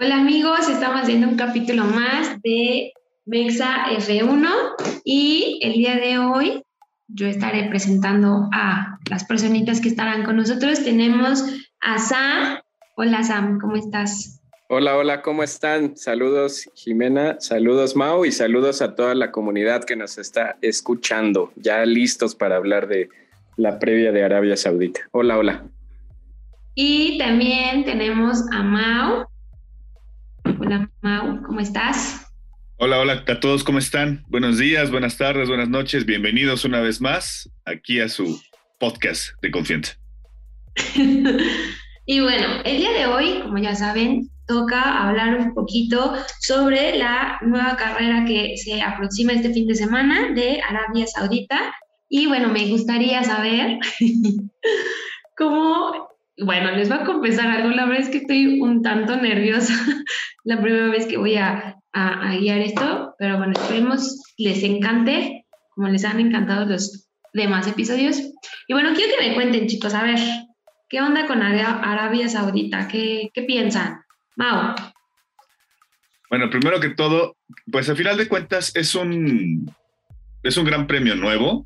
Hola amigos, estamos haciendo un capítulo más de Mexa F1 y el día de hoy yo estaré presentando a las personitas que estarán con nosotros. Tenemos a Sam. Hola Sam, ¿cómo estás? Hola, hola, ¿cómo están? Saludos Jimena, saludos Mau y saludos a toda la comunidad que nos está escuchando, ya listos para hablar de la previa de Arabia Saudita. Hola, hola. Y también tenemos a Mau. Hola Mau, ¿cómo estás? Hola, hola a todos, ¿cómo están? Buenos días, buenas tardes, buenas noches, bienvenidos una vez más aquí a su podcast de confianza. y bueno, el día de hoy, como ya saben, toca hablar un poquito sobre la nueva carrera que se aproxima este fin de semana de Arabia Saudita. Y bueno, me gustaría saber cómo bueno, les voy a confesar algo, la verdad es que estoy un tanto nerviosa la primera vez que voy a, guiar esto, pero bueno, esperemos les encante, como les han encantado los demás episodios. Y bueno, quiero que me cuenten, chicos, a ver, ¿qué onda con Arabia Saudita? ¿Qué, qué piensan? Mau. Bueno, primero que todo, pues al final de cuentas es un, es un gran premio nuevo.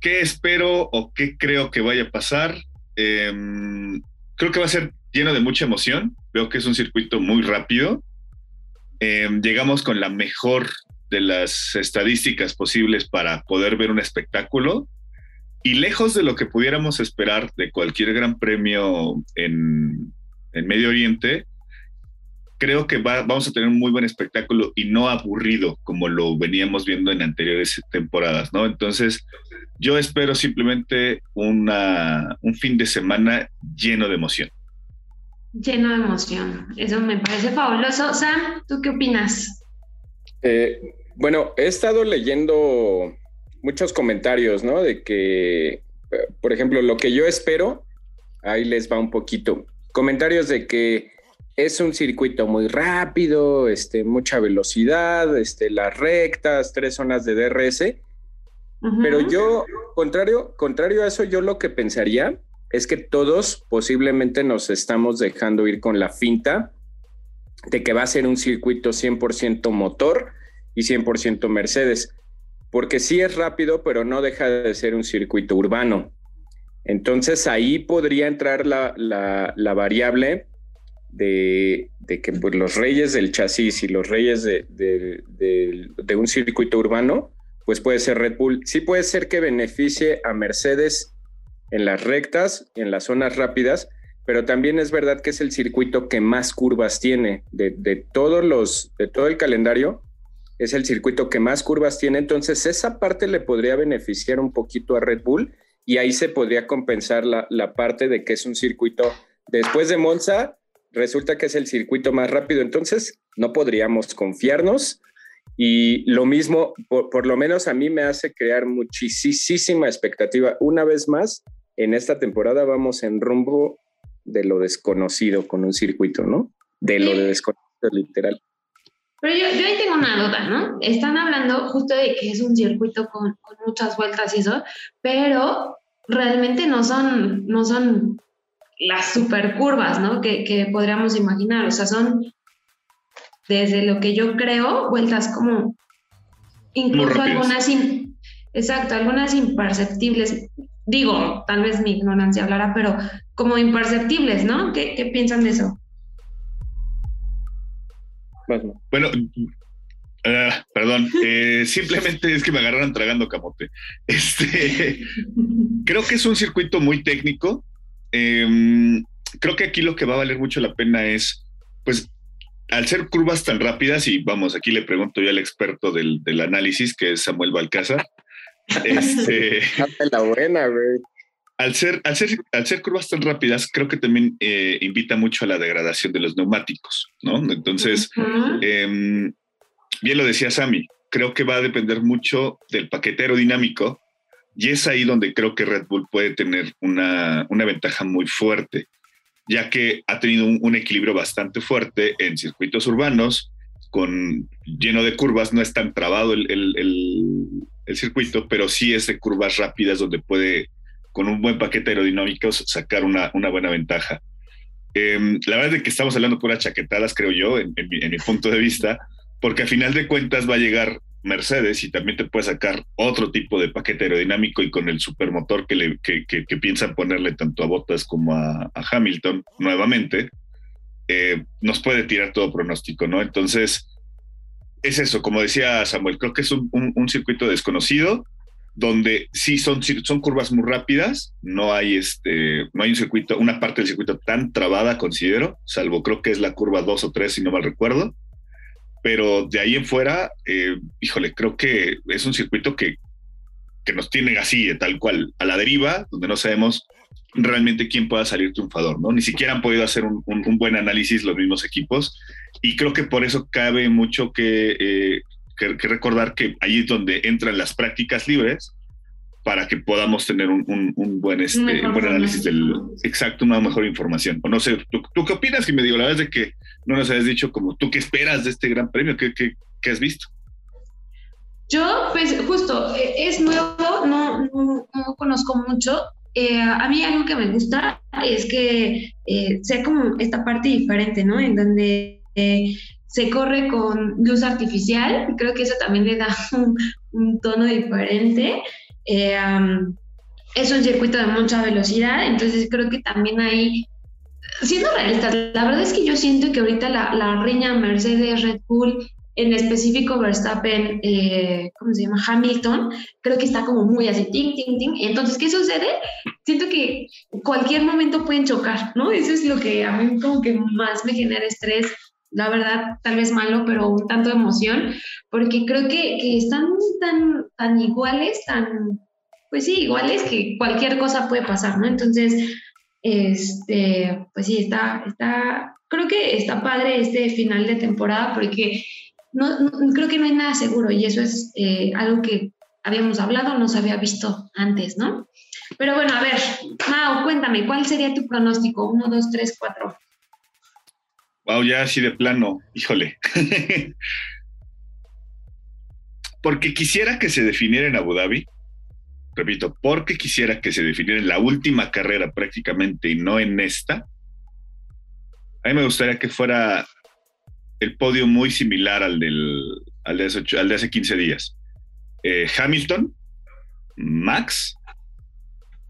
¿Qué espero o qué creo que vaya a pasar? Em, creo que va a ser lleno de mucha emoción. Veo que es un circuito muy rápido. Em, llegamos con la mejor de las estadísticas posibles para poder ver un espectáculo. Y lejos de lo que pudiéramos esperar de cualquier gran premio en, en Medio Oriente, creo que vamos a tener un muy buen espectáculo y no aburrido como lo veníamos viendo en anteriores temporadas, ¿no? Entonces, yo espero simplemente una, un fin de semana lleno de emoción. Lleno de emoción, eso me parece fabuloso. Sam, ¿tú qué opinas? Eh, bueno, he estado leyendo muchos comentarios, ¿no? De que, por ejemplo, lo que yo espero, ahí les va un poquito. Comentarios de que es un circuito muy rápido, este, mucha velocidad, este, las rectas, tres zonas de DRS. Pero yo, contrario, contrario a eso, yo lo que pensaría es que todos posiblemente nos estamos dejando ir con la finta de que va a ser un circuito 100% motor y 100% Mercedes, porque sí es rápido, pero no deja de ser un circuito urbano. Entonces ahí podría entrar la, la variable de, que pues, los reyes del chasis y los reyes de, de, un circuito urbano, pues puede ser Red Bull. Sí puede ser que beneficie a Mercedes en las rectas, en las zonas rápidas, pero también es verdad que es el circuito que más curvas tiene de, todos los, de todo el calendario. Es el circuito que más curvas tiene, entonces esa parte le podría beneficiar un poquito a Red Bull y ahí se podría compensar la, la parte de que es un circuito después de Monza, resulta que es el circuito más rápido, entonces no podríamos confiarnos. Y lo mismo, por, lo menos a mí me hace crear muchísima expectativa. Una vez más, en esta temporada vamos en rumbo de lo desconocido con un circuito, ¿no? De lo desconocido literal. Pero yo, yo, ahí tengo una duda, ¿no? Están hablando justo de que es un circuito con, con muchas vueltas y eso, pero realmente no son, no son las super curvas, ¿no? Que, podríamos imaginar. O sea, son desde lo que yo creo, vueltas como incluso algunas, exacto, algunas imperceptibles. Digo, tal vez mi ignorancia hablará, pero como imperceptibles, ¿no? ¿Qué, piensan de eso? Bueno, ah, perdón, eh, simplemente es que me agarraron tragando camote. Este, creo que es un circuito muy técnico, Em, creo que aquí lo que va a valer mucho la pena es, pues, al ser curvas tan rápidas, y vamos, aquí le pregunto yo al experto del, análisis, que es Samuel Balcázar. este, la buena, güey. Al ser, al, ser, al ser curvas tan rápidas, creo que también eh, invita mucho a la degradación de los neumáticos, ¿no? Entonces, em, bien lo decía Sammy, creo que va a depender mucho del paquete aerodinámico y es ahí donde creo que Red Bull puede tener una, ventaja muy fuerte, ya que ha tenido un, equilibrio bastante fuerte en circuitos urbanos, con lleno de curvas, no es tan trabado el, circuito, pero sí es de curvas rápidas donde puede, con un buen paquete aerodinámico, sacar una, buena ventaja. Em, la verdad es que estamos hablando puras chaquetadas, creo yo, en, mi, punto de vista, porque a final de cuentas va a llegar Mercedes y también te puede sacar otro tipo de paquete aerodinámico y con el supermotor que, que, que, piensan ponerle tanto a Bottas como a, Hamilton nuevamente, eh, nos puede tirar todo pronóstico, ¿no? Entonces, es eso, como decía Samuel, creo que es un, un circuito desconocido donde sí son, son curvas muy rápidas, no hay, este, no hay un circuito, una parte del circuito tan trabada, considero, salvo creo que es la curva 2 o 3, si no mal recuerdo. Pero de ahí en fuera, eh, híjole, creo que es un circuito que, que nos tiene así, tal cual, a la deriva, donde no sabemos realmente quién pueda salir triunfador, ¿no? Ni siquiera han podido hacer un, buen análisis los mismos equipos y creo que por eso cabe mucho que eh, que, recordar que ahí es donde entran las prácticas libres para que podamos tener un, buen, este, buen análisis del exacto, una mejor información. O no sé, ¿tú, qué opinas? Que me digo, la verdad es de que no nos has dicho como tú qué esperas de este gran premio, qué, qué, has visto. Yo, pues justo, e, es nuevo, no, no, conozco mucho. Eh, a mí algo que me gusta es que eh, sea como esta parte diferente, ¿no? En donde eh, se corre con luz artificial, creo que eso también le da un, tono diferente. Eh, es un circuito de mucha velocidad, entonces creo que también hay, siendo realistas, la verdad es que yo siento que ahorita la, la riña Mercedes, Red Bull, en específico Verstappen, eh, ¿cómo se llama? Hamilton, creo que está como muy así, ting, ting, ting. Entonces, ¿qué sucede? Siento que cualquier momento pueden chocar, ¿no? Eso es lo que a mí como que más me genera estrés la verdad, tal vez malo, pero un tanto de emoción, porque creo que, que, están tan, tan iguales, tan, pues sí, iguales que cualquier cosa puede pasar, ¿no? Entonces, este, pues sí, está, está, creo que está padre este final de temporada porque no, creo que no hay nada seguro y eso es eh, algo que habíamos hablado, no se había visto antes, ¿no? Pero bueno, a ver, Mao, cuéntame, ¿cuál sería tu pronóstico? Uno, dos, tres, cuatro. Wow, ya así de plano, híjole. porque quisiera que se definiera en Abu Dhabi, repito, porque quisiera que se definiera en la última carrera prácticamente y no en esta, a mí me gustaría que fuera el podio muy similar al, del, al, de, hace, al de hace 15 días. Eh, Hamilton, Max,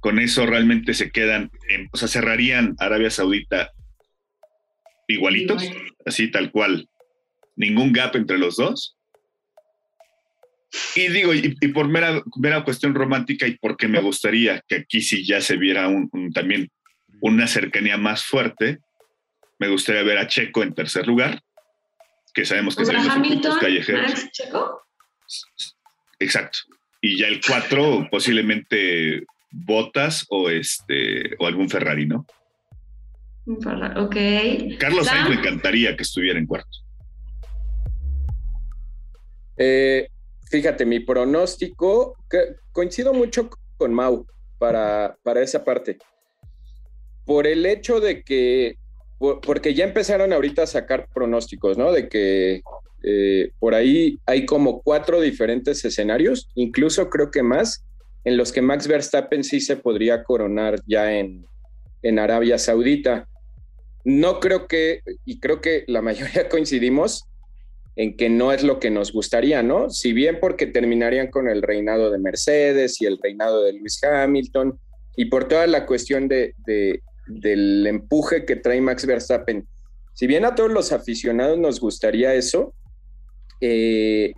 con eso realmente se quedan, o sea, cerrarían Arabia Saudita igualitos, así tal cual, ningún gap entre los dos. Y digo, y, por mera, mera, cuestión romántica y porque me gustaría que aquí sí ya se viera un, también una cercanía más fuerte, me gustaría ver a Checo en tercer lugar, que sabemos que serían los callejeros. Checo? Exacto. Y ya el cuatro, posiblemente Botas o este o algún Ferrari, ¿no? Ok. Carlos Sainz me encantaría que estuviera en cuarto. Eh, fíjate, mi pronóstico, coincido mucho con Mau para, para esa parte. Por el hecho de que, porque ya empezaron ahorita a sacar pronósticos, ¿no? De que eh, por ahí hay como cuatro diferentes escenarios, incluso creo que más, en los que Max Verstappen sí se podría coronar ya en, en Arabia Saudita. No creo que, y creo que la mayoría coincidimos en que no es lo que nos gustaría, ¿no? Si bien porque terminarían con el reinado de Mercedes y el reinado de Lewis Hamilton y por toda la cuestión de, del empuje que trae Max Verstappen. Si bien a todos los aficionados nos gustaría eso, eh,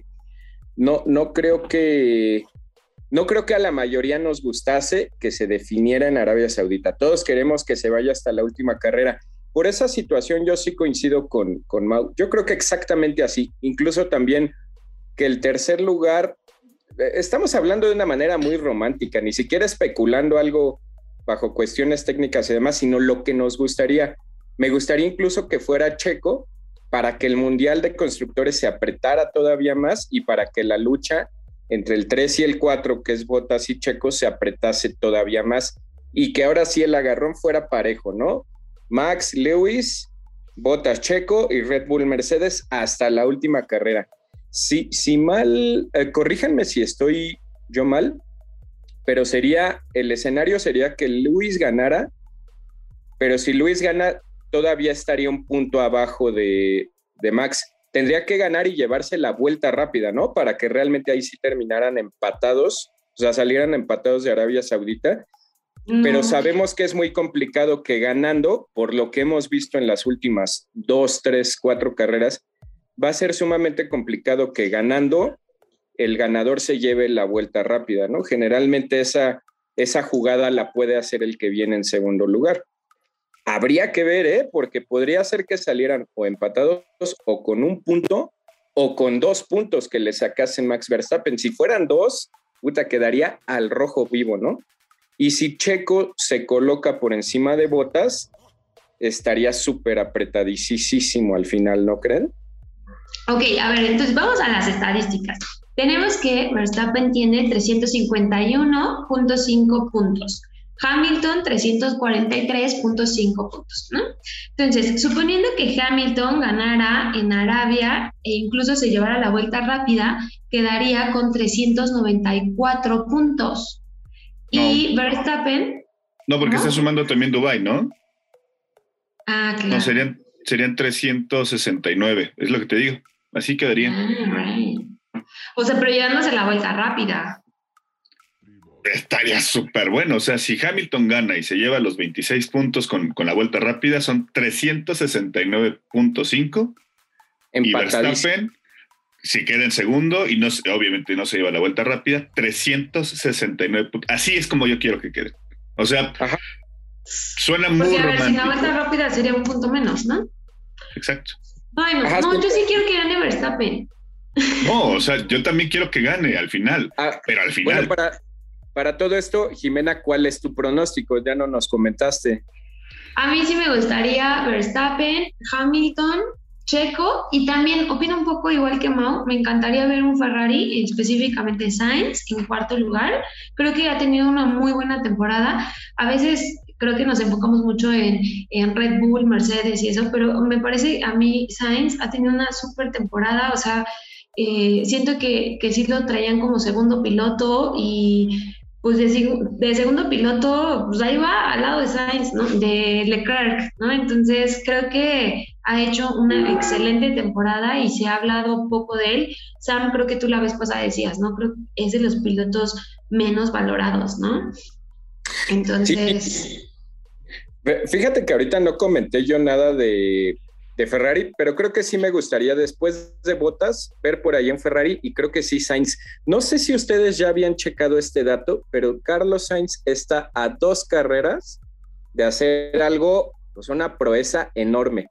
no, no creo que no creo que a la mayoría nos gustase que se definiera en Arabia Saudita. Todos queremos que se vaya hasta la última carrera por esa situación yo sí coincido con, con Mau. Yo creo que exactamente así. Incluso también que el tercer lugar, eh, estamos hablando de una manera muy romántica, ni siquiera especulando algo bajo cuestiones técnicas y demás, sino lo que nos gustaría. Me gustaría incluso que fuera Checo para que el Mundial de Constructores se apretara todavía más y para que la lucha entre el 3 y el 4, que es Botas y Checo, se apretase todavía más y que ahora sí el agarrón fuera parejo, ¿no? Max Lewis, Botas Checo y Red Bull Mercedes hasta la última carrera. Si, si mal, eh, corríjanme si estoy yo mal, pero sería, el escenario sería que Lewis ganara, pero si Luis gana, todavía estaría un punto abajo de, de Max. Tendría que ganar y llevarse la vuelta rápida, ¿no? Para que realmente ahí sí terminaran empatados, o sea, salieran empatados de Arabia Saudita. Pero sabemos que es muy complicado que ganando, por lo que hemos visto en las últimas dos, tres, cuatro carreras, va a ser sumamente complicado que ganando el ganador se lleve la vuelta rápida, ¿no? Generalmente esa, esa jugada la puede hacer el que viene en segundo lugar. Habría que ver, ¿eh? Porque podría ser que salieran o empatados o con un punto o con dos puntos que le sacasen Max Verstappen. Si fueran dos, puta, quedaría al rojo vivo, ¿no? Y si Checo se coloca por encima de Botas, estaría súper apretadísimo al final, ¿no creen? Ok, a ver, entonces vamos a las estadísticas. Tenemos que Verstappen tiene 351.5 puntos. Hamilton 343.5 puntos, ¿no? Entonces, suponiendo que Hamilton ganara en Arabia e incluso se llevara la vuelta rápida, quedaría con 394 puntos. Y Verstappen... No, porque está sumando también Dubai, ¿no? Ah, claro. No, serían, serían 369, es lo que te digo. Así quedaría. Ah, o sea, pero llevándose la vuelta rápida. Estaría súper bueno. O sea, si Hamilton gana y se lleva los 26 puntos con, con la vuelta rápida, son 369.5. Y Verstappen, si queda en segundo y no, obviamente no se lleva la vuelta rápida, 369 puntos. Así es como yo quiero que quede. O sea, suena muy Porque, a romántico. ver, si la vuelta rápida sería un punto menos, ¿no? Exacto. Ay, no, Ajá, no, yo sí quiero que gane Verstappen. No, o sea, yo también quiero que gane al final, Ah, pero al final. bueno, para, para todo esto, Jimena, ¿cuál es tu pronóstico? Ya no nos comentaste. A mí sí me gustaría Verstappen, Hamilton, Checo y también opino un poco igual que Mau, me encantaría ver un Ferrari, específicamente Sainz, en cuarto lugar. Creo que ha tenido una muy buena temporada. A veces creo que nos enfocamos mucho en, en Red Bull, Mercedes y eso, pero me parece a mí Sainz ha tenido una súper temporada, o sea, eh, siento que, que sí lo traían como segundo piloto y pues de, de segundo piloto, pues ahí va al lado de Sainz, ¿no? De Leclerc, ¿no? Entonces creo que ha hecho una excelente temporada y se ha hablado poco de él. Sam, creo que tú la vez pasada decías, ¿no? Creo que es de los pilotos menos valorados, ¿no? Entonces, Fíjate que ahorita no comenté yo nada de, de Ferrari, pero creo que sí me gustaría después de Botas ver por ahí en Ferrari y creo que sí Sainz. No sé si ustedes ya habían checado este dato, pero Carlos Sainz está a dos carreras de hacer algo, pues una proeza enorme.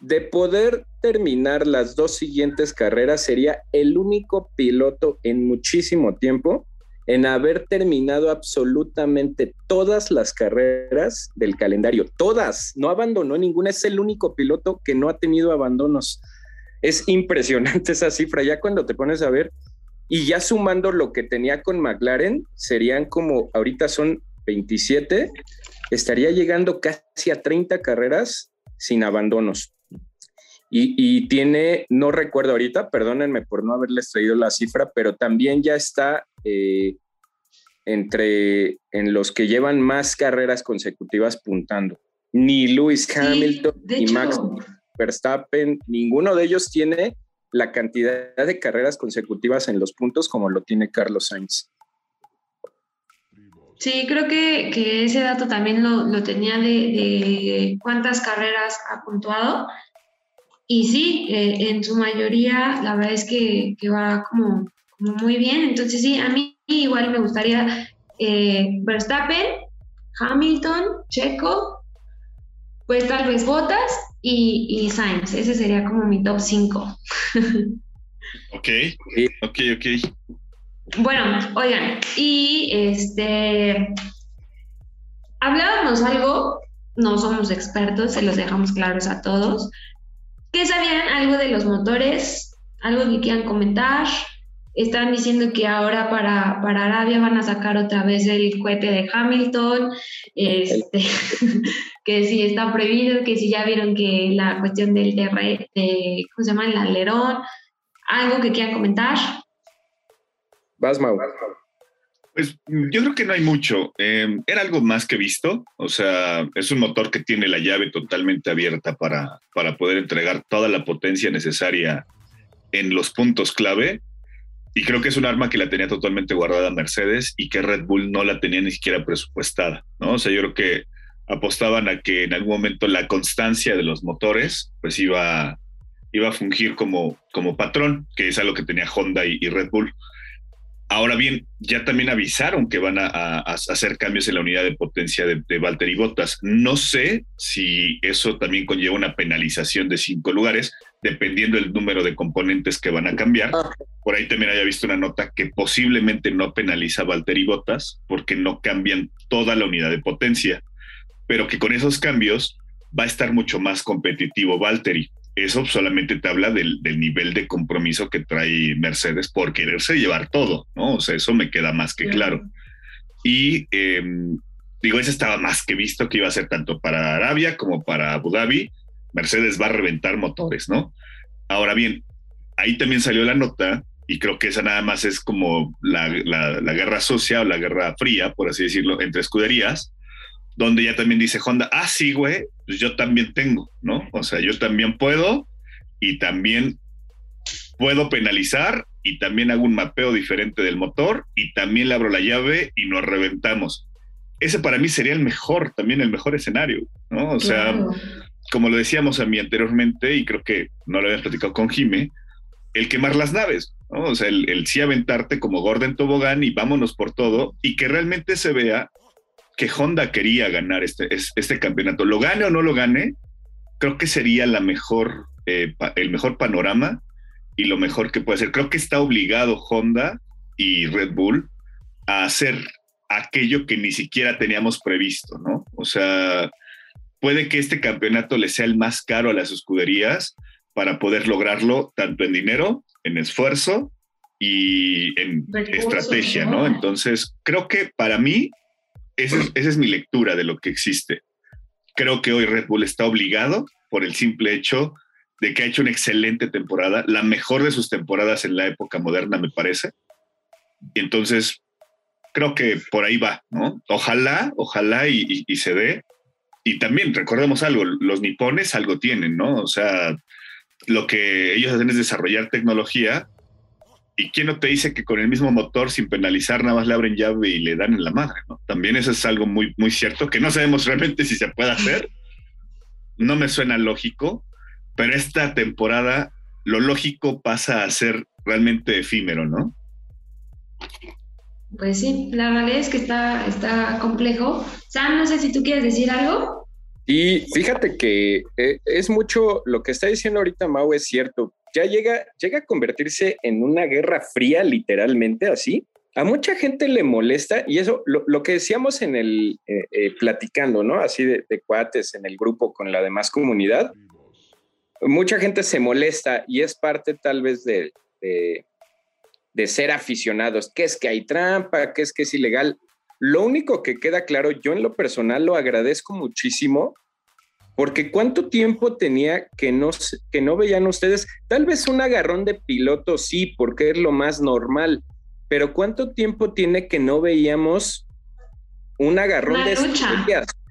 De poder terminar las dos siguientes carreras, sería el único piloto en muchísimo tiempo en haber terminado absolutamente todas las carreras del calendario. Todas, no abandonó ninguna. Es el único piloto que no ha tenido abandonos. Es impresionante esa cifra. Ya cuando te pones a ver, y ya sumando lo que tenía con McLaren, serían como, ahorita son 27, estaría llegando casi a 30 carreras sin abandonos. Y, y, tiene, no recuerdo ahorita, perdónenme por no haberles traído la cifra, pero también ya está eh, entre en los que llevan más carreras consecutivas puntando. Ni Lewis Hamilton, ni hecho, Max Verstappen, ninguno de ellos tiene la cantidad de carreras consecutivas en los puntos como lo tiene Carlos Sainz. Sí, creo que, que ese dato también lo, lo tenía de, de, cuántas carreras ha puntuado. Y sí, eh, en su mayoría la verdad es que, que va como, como, muy bien. Entonces sí, a mí igual me gustaría eh, Verstappen, Hamilton, Checo, pues tal vez Bottas y, y Sainz. Ese sería como mi top 5. ok, ok, ok. Bueno, oigan, y este, hablábamos algo, no somos expertos, se los dejamos claros a todos, que sabían algo de los motores, algo que quieran comentar. Están diciendo que ahora para, para Arabia van a sacar otra vez el cohete de Hamilton, este, que si está prohibido, que si ya vieron que la cuestión del de, de, ¿cómo se llama? El alerón, algo que quieran comentar. Vas, Mau. Pues yo creo que no hay mucho. Em, era algo más que visto. O sea, es un motor que tiene la llave totalmente abierta para, para poder entregar toda la potencia necesaria en los puntos clave. Y creo que es un arma que la tenía totalmente guardada Mercedes y que Red Bull no la tenía ni siquiera presupuestada, ¿no? O sea, yo creo que apostaban a que en algún momento la constancia de los motores pues iba, iba a fungir como, como patrón, que es algo que tenía Honda y Red Bull. Ahora bien, ya también avisaron que van a, hacer cambios en la unidad de potencia de, de Valtteri Bottas. No sé si eso también conlleva una penalización de cinco lugares, dependiendo del número de componentes que van a cambiar. Ah. Por ahí también haya visto una nota que posiblemente no penaliza a Valtteri Bottas porque no cambian toda la unidad de potencia, pero que con esos cambios va a estar mucho más competitivo Valtteri eso solamente te habla del, nivel de compromiso que trae Mercedes por quererse llevar todo, ¿no? O sea, eso me queda más que claro. Y em, digo, eso estaba más que visto que iba a ser tanto para Arabia como para Abu Dhabi. Mercedes va a reventar motores, ¿no? Ahora bien, ahí también salió la nota y creo que esa nada más es como la, la guerra sucia o la guerra fría, por así decirlo, entre escuderías, donde ya también dice Honda, ah, sí, güey, pues yo también tengo, ¿no? O sea, yo también puedo y también puedo penalizar y también hago un mapeo diferente del motor y también le abro la llave y nos reventamos. Ese para mí sería el mejor, también el mejor escenario, ¿no? O sea, como lo decíamos a mí anteriormente y creo que no lo habías platicado con Jime, el quemar las naves, ¿no? O sea, el, el sí aventarte como Gordon Tobogán y vámonos por todo y que realmente se vea que Honda quería ganar este, este campeonato. Lo gane o no lo gane, creo que sería la mejor, eh, el mejor panorama y lo mejor que puede ser. Creo que está obligado Honda y Red Bull a hacer aquello que ni siquiera teníamos previsto, ¿no? O sea, puede que este campeonato le sea el más caro a las escuderías para poder lograrlo tanto en dinero, en esfuerzo y en estrategia, ¿no? Entonces, creo que para mí esa es, mi lectura de lo que existe. Creo que hoy Red Bull está obligado por el simple hecho de que ha hecho una excelente temporada, la mejor de sus temporadas en la época moderna, me parece. Y entonces, creo que por ahí va, ¿no? Ojalá, ojalá y, y se dé. Y también recordemos algo, los nipones algo tienen, ¿no? O sea, lo que ellos hacen es desarrollar tecnología ¿Y quién no te dice que con el mismo motor, sin penalizar, nada más le abren llave y le dan en la madre? ¿no? También eso es algo muy, muy cierto, que no sabemos realmente si se puede hacer. No me suena lógico, pero esta temporada lo lógico pasa a ser realmente efímero, ¿no? Pues sí, la realidad es que está, está complejo. Sam, no sé si tú quieres decir algo. Y fíjate que eh, es mucho lo que está diciendo ahorita Mau, es cierto ya llega, llega a convertirse en una guerra fría, literalmente así. A mucha gente le molesta, y eso, lo, que decíamos en el eh, eh, platicando, ¿no? Así de, cuates en el grupo con la demás comunidad, mucha gente se molesta y es parte tal vez de, de, de ser aficionados, que es que hay trampa, que es que es ilegal. Lo único que queda claro, yo en lo personal lo agradezco muchísimo, porque cuánto tiempo tenía que no, que no veían ustedes, tal vez un agarrón de piloto sí, porque es lo más normal, pero cuánto tiempo tiene que no veíamos un agarrón de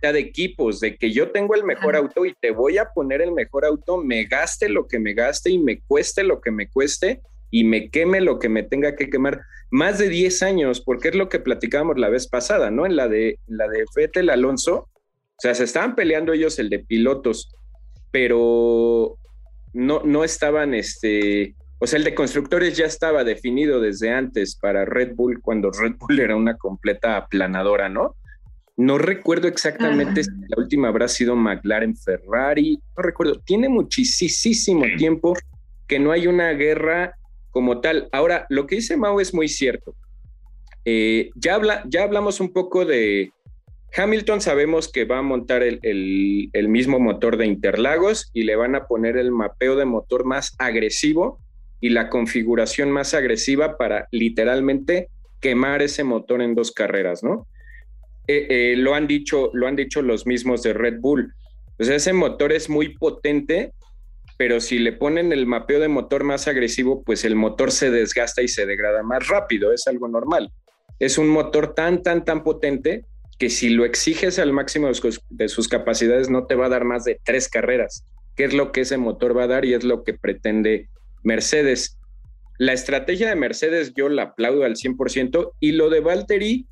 de equipos, de que yo tengo el mejor auto y te voy a poner el mejor auto, me gaste lo que me gaste y me cueste lo que me cueste y me queme lo que me tenga que quemar. Más de 10 años, porque es lo que platicábamos la vez pasada, ¿no? En la de, la de Fettel Alonso, o sea, se estaban peleando ellos el de pilotos, pero no, no estaban, este, o sea, el de constructores ya estaba definido desde antes para Red Bull, cuando Red Bull era una completa aplanadora, ¿no? No recuerdo exactamente si la última habrá sido McLaren Ferrari, no recuerdo, tiene muchísimo tiempo que no hay una guerra como tal. Ahora, lo que dice Mao es muy cierto. Eh, ya, habla, ya hablamos un poco de, Hamilton sabemos que va a montar el, mismo motor de Interlagos y le van a poner el mapeo de motor más agresivo y la configuración más agresiva para literalmente quemar ese motor en dos carreras, ¿no? Eh, eh, lo, han dicho, lo han dicho los mismos de Red Bull. Sea, ese motor es muy potente, pero si le ponen el mapeo de motor más agresivo, pues el motor se desgasta y se degrada más rápido, es algo normal. es un motor tan, tan, tan potente que si lo exiges al máximo de sus, capacidades no te va a dar más de tres carreras, que es lo que ese motor va a dar y es lo que pretende Mercedes. La estrategia de Mercedes yo la aplaudo al 100% y lo de Valtteri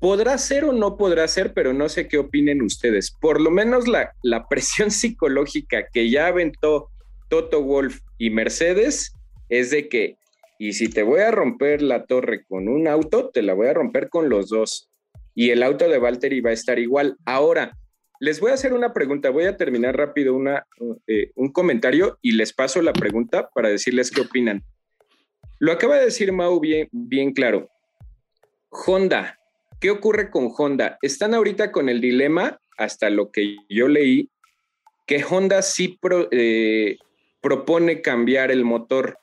podrá ser o no podrá ser, pero no sé qué opinen ustedes. Por lo menos la, la presión psicológica que ya aventó Toto Wolf y Mercedes es de que, y si te voy a romper la torre con un auto, te la voy a romper con los dos y el auto de Valtteri va a estar igual. Ahora, les voy a hacer una pregunta, voy a terminar rápido una, eh, un comentario y les paso la pregunta para decirles qué opinan. Lo acaba de decir Mau bien, bien claro. Honda, ¿qué ocurre con Honda? Están ahorita con el dilema, hasta lo que yo leí, que Honda sí eh, propone cambiar el motor.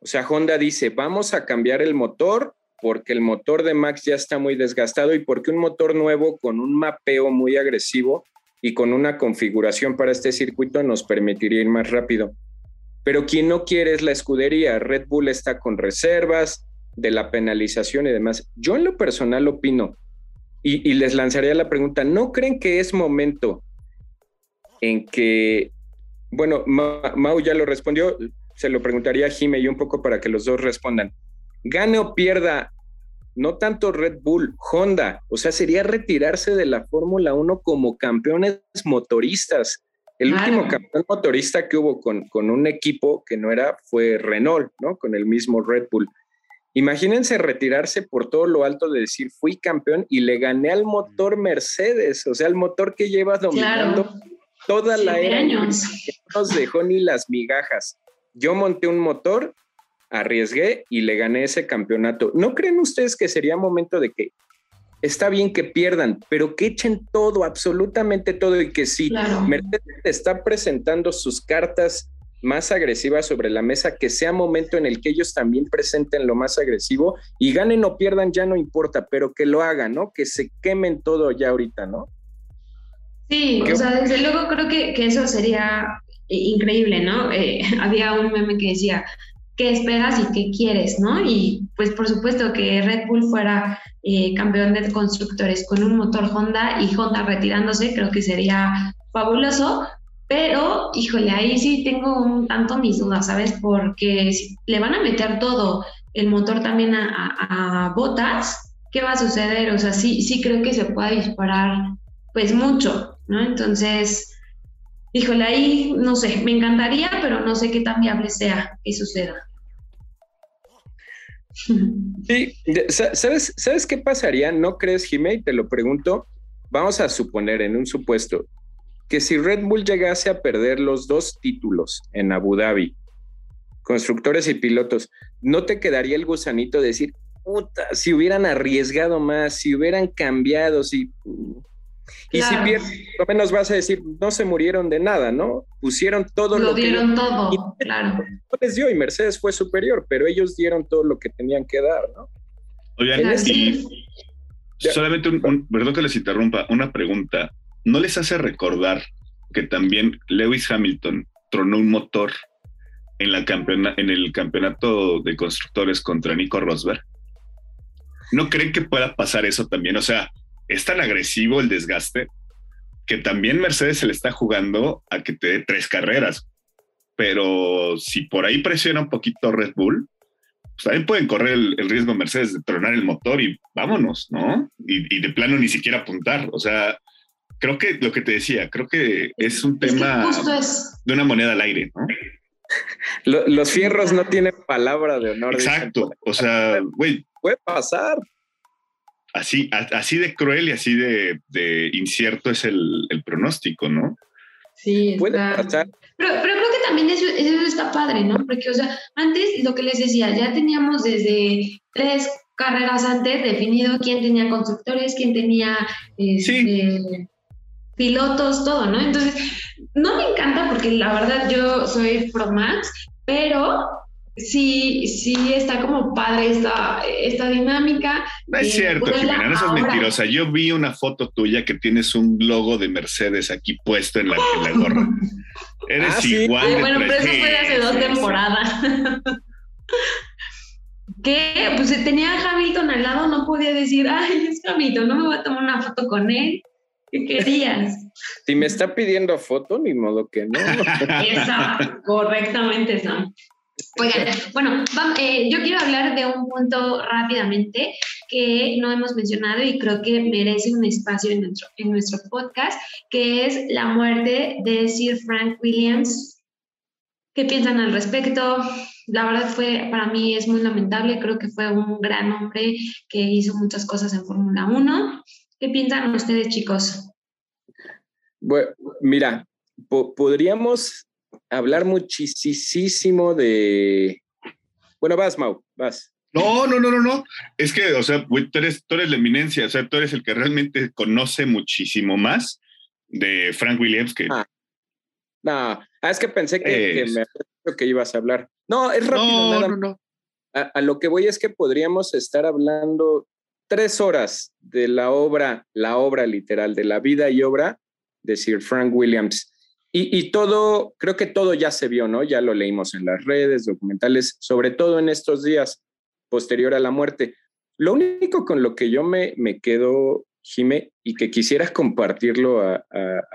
O sea, Honda dice, vamos a cambiar el motor porque el motor de Max ya está muy desgastado y porque un motor nuevo con un mapeo muy agresivo y con una configuración para este circuito nos permitiría ir más rápido. Pero quien no quiere es la escudería. Red Bull está con reservas de la penalización y demás. Yo en lo personal opino y, les lanzaría la pregunta, ¿no creen que es momento en que, bueno, Mau ya lo respondió, se lo preguntaría a Jime y un poco para que los dos respondan gane o pierda, no tanto Red Bull, Honda, o sea, sería retirarse de la Fórmula 1 como campeones motoristas. El último campeón motorista que hubo con, con, un equipo que no era fue Renault, ¿no? Con el mismo Red Bull. Imagínense retirarse por todo lo alto de decir fui campeón y le gané al motor Mercedes, o sea, el motor que lleva dominando toda la era. Años. Que no nos dejó ni las migajas. Yo monté un motor arriesgué y le gané ese campeonato. ¿No creen ustedes que sería momento de que está bien que pierdan, pero que echen todo, absolutamente todo y que si Mercedes está presentando sus cartas más agresivas sobre la mesa, que sea momento en el que ellos también presenten lo más agresivo y ganen o pierdan, ya no importa, pero que lo hagan, ¿no? Que se quemen todo ya ahorita, ¿no? Sí, o sea, desde luego creo que, eso sería increíble, ¿no? Eh, había un meme que decía, qué esperas y qué quieres, ¿no? Y pues por supuesto que Red Bull fuera eh, campeón de constructores con un motor Honda y Honda retirándose, creo que sería fabuloso, pero híjole, ahí sí tengo un tanto mis dudas, ¿sabes? Porque si le van a meter todo el motor también a, botas, ¿qué va a suceder? O sea, sí, sí creo que se puede disparar pues mucho, ¿no? Entonces, híjole, ahí no sé, me encantaría, pero no sé qué tan viable sea que suceda. Sí, ¿sabes, ¿sabes qué pasaría? ¿No crees, Jimé? Te lo pregunto. Vamos a suponer, en un supuesto, que si Red Bull llegase a perder los dos títulos en Abu Dhabi, constructores y pilotos, ¿no te quedaría el gusanito de decir, puta, si hubieran arriesgado más, si hubieran cambiado, si y si pierdes, lo menos vas a decir, no se murieron de nada, ¿no? Pusieron todo lo, lo dieron todo, claro. les dio y Mercedes fue superior, pero ellos dieron todo lo que tenían que dar, ¿no? Oigan, y solamente un, perdón que les interrumpa, una pregunta. ¿No les hace recordar que también Lewis Hamilton tronó un motor en, la campeona, en el campeonato de constructores contra Nico Rosberg? ¿No creen que pueda pasar eso también? O sea, es tan agresivo el desgaste que también Mercedes se le está jugando a que te dé tres carreras. Pero si por ahí presiona un poquito Red Bull, pues también pueden correr el, riesgo Mercedes de tronar el motor y vámonos, ¿no? Y, de plano ni siquiera apuntar. O sea, creo que lo que te decía, creo que es un tema de una moneda al aire, ¿no? Los fierros no tienen palabra de honor. Exacto. O sea, güey. Puede pasar así, así de cruel y así de, incierto es el, pronóstico, ¿no? Sí, puede pasar. Pero, pero, creo que también eso, está padre, ¿no? Porque, o sea, antes lo que les decía, ya teníamos desde tres carreras antes definido quién tenía constructores, quién tenía este, pilotos, todo, ¿no? Entonces, no me encanta porque la verdad yo soy pro Max, pero sí, sí está como padre esta, esta dinámica. No es cierto, Jimena, no es mentirosa. Yo vi una foto tuya que tienes un logo de Mercedes aquí puesto en la, gorra. Eres ah, igual. bueno, pero eso fue de hace dos temporadas. que pues tenía a Hamilton al lado, no podía decir, ay, es Hamilton, no me voy a tomar una foto con él. ¿Qué querías? Si me está pidiendo foto, ni modo que no. Esa, correctamente, Sam. Bueno, eh, yo quiero hablar de un punto rápidamente que no hemos mencionado y creo que merece un espacio en nuestro, en nuestro podcast, que es la muerte de Sir Frank Williams. ¿Qué piensan al respecto? La verdad fue, para mí es muy lamentable, creo que fue un gran hombre que hizo muchas cosas en Fórmula 1. ¿Qué piensan ustedes, chicos? Bueno, mira, podríamos hablar muchísimo de... Bueno, vas, Mau, vas. No, no, no, no, no. Es que, o sea, tú eres, tú eres la eminencia, o sea, tú eres el que realmente conoce muchísimo más de Frank Williams que... Ah. No, ah, es que pensé que, me que ibas a hablar. No, es rápido. No, nada. no, no. A, lo que voy es que podríamos estar hablando tres horas de la obra, la obra literal, de la vida y obra de Sir Frank Williams. Y, todo, creo que todo ya se vio, ¿no? Ya lo leímos en las redes, documentales, sobre todo en estos días posterior a la muerte. Lo único con lo que yo me, me quedo, Jime, y que quisiera compartirlo a,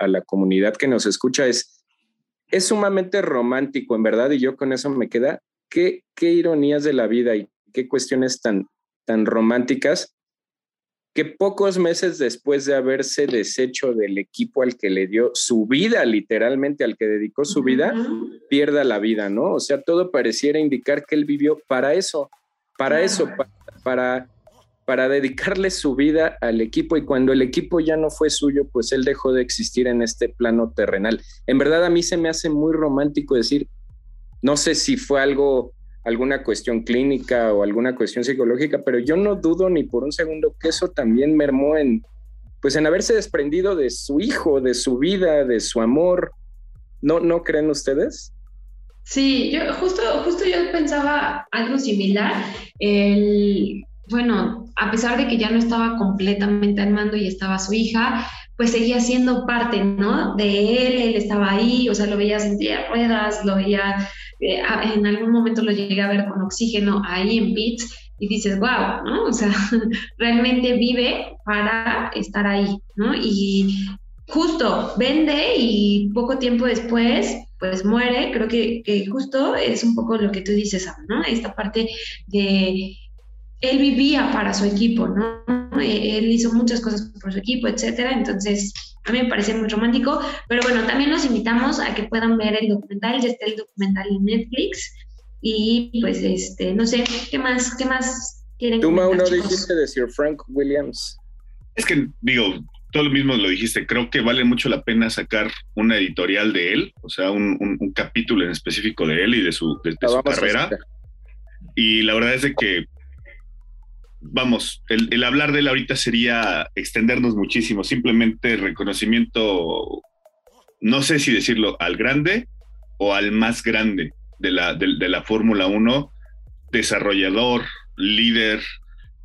la comunidad que nos escucha es, es sumamente romántico, en verdad, y yo con eso me queda, qué, qué ironías de la vida y qué cuestiones tan, tan románticas que pocos meses después de haberse deshecho del equipo al que le dio su vida, literalmente al que dedicó su vida, pierda la vida, ¿no? O sea, todo pareciera indicar que él vivió para eso, para eso, para, para, dedicarle su vida al equipo y cuando el equipo ya no fue suyo, pues él dejó de existir en este plano terrenal. En verdad a mí se me hace muy romántico decir, no sé si fue algo alguna cuestión clínica o alguna cuestión psicológica, pero yo no dudo ni por un segundo que eso también mermó en, pues en haberse desprendido de su hijo, de su vida, de su amor. ¿No, no creen ustedes? Sí, yo justo, justo yo pensaba algo similar. El, bueno, a pesar de que ya no estaba completamente al mando y estaba su hija, pues seguía siendo parte, ¿no? De él, él estaba ahí, o sea, lo veías en ruedas, lo veía, eh, en algún momento lo llegué a ver con oxígeno ahí en pits y dices, wow, ¿no? O sea, realmente vive para estar ahí, ¿no? Y justo vende y poco tiempo después, pues muere, creo que, que justo es un poco lo que tú dices, ¿no? Esta parte de él vivía para su equipo, ¿no? Él hizo muchas cosas por su equipo, etcétera. Entonces, a mí me parece muy romántico. Pero bueno, también los invitamos a que puedan ver el documental. Ya está el documental en Netflix. Y pues, este, no sé, ¿qué más, qué más quieren Tú, Mau, no dijiste de Sir Frank Williams. Es que, digo, todo lo mismo lo dijiste. Creo que vale mucho la pena sacar una editorial de él, o sea, un, capítulo en específico de él y de su, de, su carrera. Y la verdad es de que vamos, el, hablar de él ahorita sería extendernos muchísimo, simplemente reconocimiento, no sé si decirlo, al grande o al más grande de la, de, la Fórmula 1, desarrollador, líder,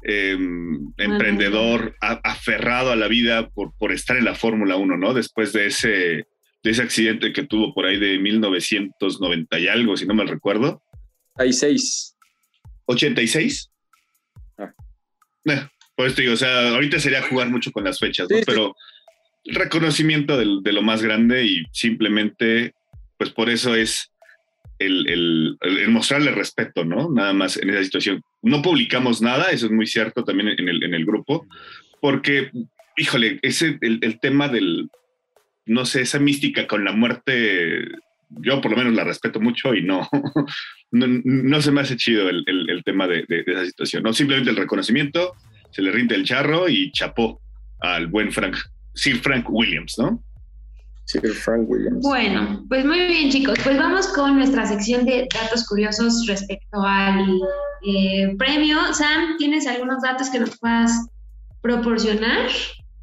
em, emprendedor, aferrado a la vida por, por estar en la Fórmula 1, ¿no? Después de ese, de ese accidente que tuvo por ahí de 1990 y algo, si no me recuerdo. 86. ¿86? Eh, pues digo, o sea, ahorita sería jugar mucho con las fechas, ¿no? Pero reconocimiento de, lo más grande y simplemente, pues por eso es el, mostrarle respeto, ¿no? Nada más en esa situación. No publicamos nada, eso es muy cierto también en el, en el grupo, porque, híjole, ese, el, tema del, no sé, esa mística con la muerte, yo por lo menos la respeto mucho y no, no, se me hace chido el, tema de, esa situación, ¿no? Simplemente el reconocimiento, se le rinde el charro y chapó al buen Frank, Sir Frank Williams, ¿no? Sir Frank Williams. Bueno, pues muy bien chicos, pues vamos con nuestra sección de datos curiosos respecto al eh, premio. Sam, ¿tienes algunos datos que nos puedas proporcionar?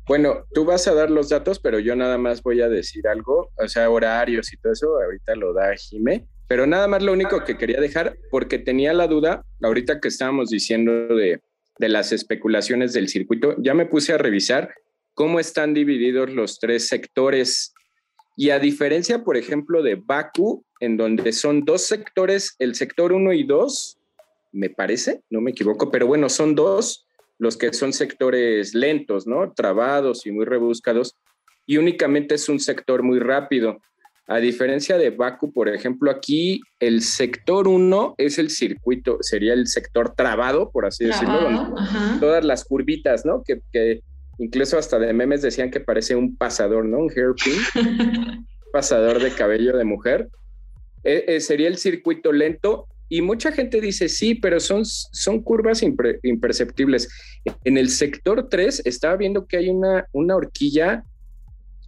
Bueno, tú vas a dar los datos, pero yo nada más voy a decir algo, o sea, horarios y todo eso, ahorita lo da Jime. Pero nada más lo único que quería dejar, porque tenía la duda, ahorita que estábamos diciendo de, las especulaciones del circuito, ya me puse a revisar cómo están divididos los tres sectores. Y a diferencia, por ejemplo, de Baku, en donde son dos sectores, el sector 1 y 2 me parece, no me equivoco, pero bueno, son dos los que son sectores lentos, ¿no? Trabados y muy rebuscados, y únicamente es un sector muy rápido. A diferencia de Baku, por ejemplo, aquí el sector 1 es el circuito, sería el sector trabado, por así decirlo, todas las curvitas, ¿no? Que, incluso hasta de memes decían que parece un pasador, ¿no? Un hairpin, pasador de cabello de mujer. E, e, sería el circuito lento y mucha gente dice, sí, pero son, son curvas imperceptibles. En el sector 3 estaba viendo que hay una, una horquilla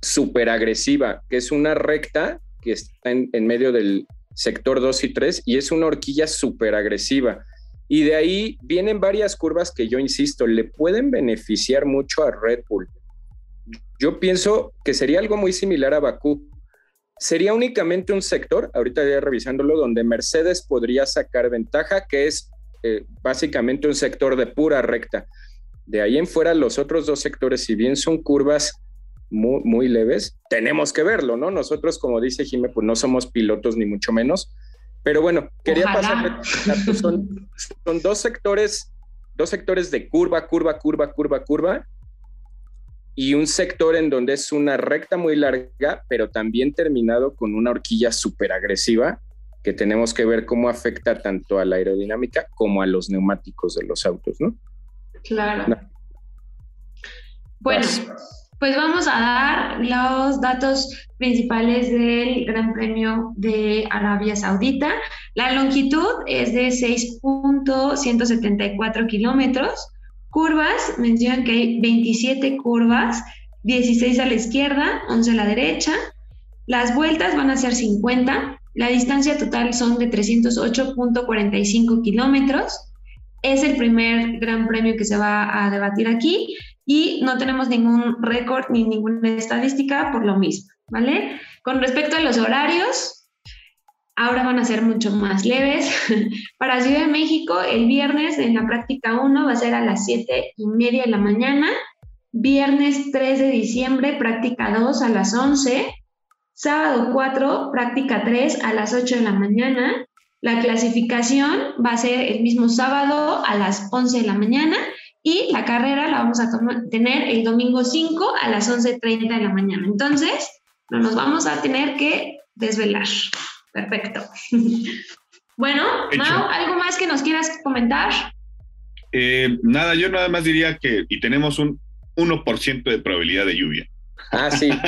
súper agresiva, que es una recta que está en, medio del sector 2 y 3 y es una horquilla súper agresiva. Y de ahí vienen varias curvas que yo insisto, le pueden beneficiar mucho a Red Bull. Yo pienso que sería algo muy similar a Bakú. Sería únicamente un sector, ahorita ya revisándolo, donde Mercedes podría sacar ventaja, que es eh, básicamente un sector de pura recta. De ahí en fuera, los otros dos sectores, si bien son curvas muy, leves, tenemos que verlo, ¿no? Nosotros, como dice Jimé, pues no somos pilotos ni mucho menos. Pero bueno, quería pasar, son, son dos sectores, dos sectores de curva, curva, curva, curva, curva, y un sector en donde es una recta muy larga, pero también terminado con una horquilla súper agresiva, que tenemos que ver cómo afecta tanto a la aerodinámica como a los neumáticos de los autos, ¿no? Claro. Bueno, pues vamos a dar los datos principales del Gran Premio de Arabia Saudita. La longitud es de 6.174 kilómetros. Curvas, mencionan que hay 27 curvas, 16 a la izquierda, 11 a la derecha. Las vueltas van a ser 50. La distancia total son de 308.45 kilómetros. Es el primer gran premio que se va a debatir aquí y no tenemos ningún récord ni ninguna estadística por lo mismo, ¿vale? Con respecto a los horarios, ahora van a ser mucho más leves. Para Ciudad de México, el viernes en la práctica 1 va a ser a las 7 y media de la mañana. Viernes 3 de diciembre, práctica 2 a las 11. Sábado 4, práctica 3 a las 8 de la mañana. La clasificación va a ser el mismo sábado a las 11 de la mañana y la carrera la vamos a tener el domingo 5 a las 11.30 de la mañana. Entonces, no nos vamos a tener que desvelar. Perfecto. bueno, Mau, ¿algo más que nos quieras comentar? Eh, nada, yo nada más diría que y tenemos un 1% de probabilidad de lluvia. Ah, sí.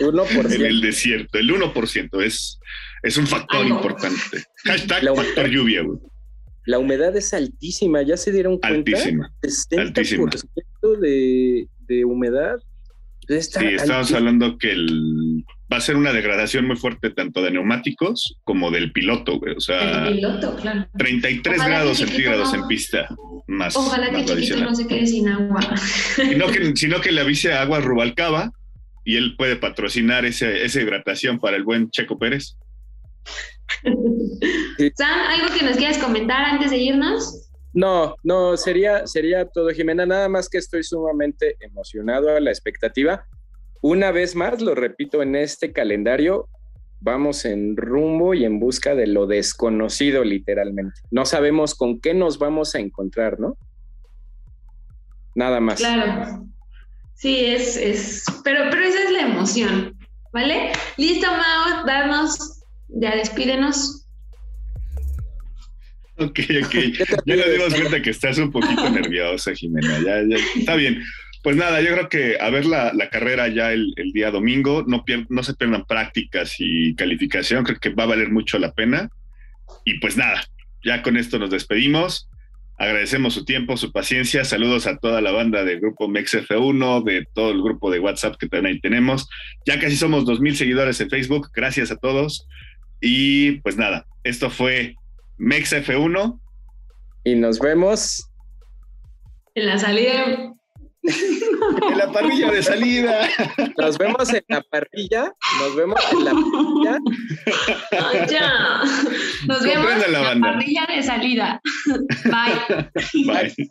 1%. En el desierto, el 1% es, es un factor importante. Hashtag factor lluvia, güey. La humedad es altísima, ¿ya se dieron cuenta? Altísima. 60% De, de humedad. sí, estamos hablando que va a ser una degradación muy fuerte tanto de neumáticos como del piloto, güey. O sea, el piloto, claro. 33 grados centígrados en pista. Más, Ojalá que Chiquito no se quede sin agua. Sino que, sino que le avise a Agua Rubalcaba y él puede patrocinar ese, esa hidratación para el buen Checo Pérez. Sam, ¿algo que nos quieras comentar antes de irnos? No, no, sería, sería todo, Jimena. Nada más que estoy sumamente emocionado a la expectativa. Una vez más, lo repito, en este calendario vamos en rumbo y en busca de lo desconocido, literalmente. No sabemos con qué nos vamos a encontrar, ¿no? Nada más. Claro. Sí, es, es, pero, pero esa es la emoción, ¿vale? Listo, Mao, darnos ya despídenos. Ok, ok. Ya nos dimos cuenta que estás un poquito nerviosa, Jimena. Ya, ya. Está bien. Pues nada, yo creo que a ver la, carrera ya el, día domingo, no, no se pierdan prácticas y calificación, creo que va a valer mucho la pena. Y pues nada, ya con esto nos despedimos. Agradecemos su tiempo, su paciencia. Saludos a toda la banda del grupo MexF1, de todo el grupo de WhatsApp que también ahí tenemos. Ya casi somos 2.000 seguidores en Facebook. Gracias a todos. Y pues nada, esto fue Mex F1. Y nos vemos en la salida. En la parrilla de salida. Nos vemos en la parrilla. Nos vemos en la parrilla. ya. Nos vemos en la, la parrilla de salida. Bye. Bye.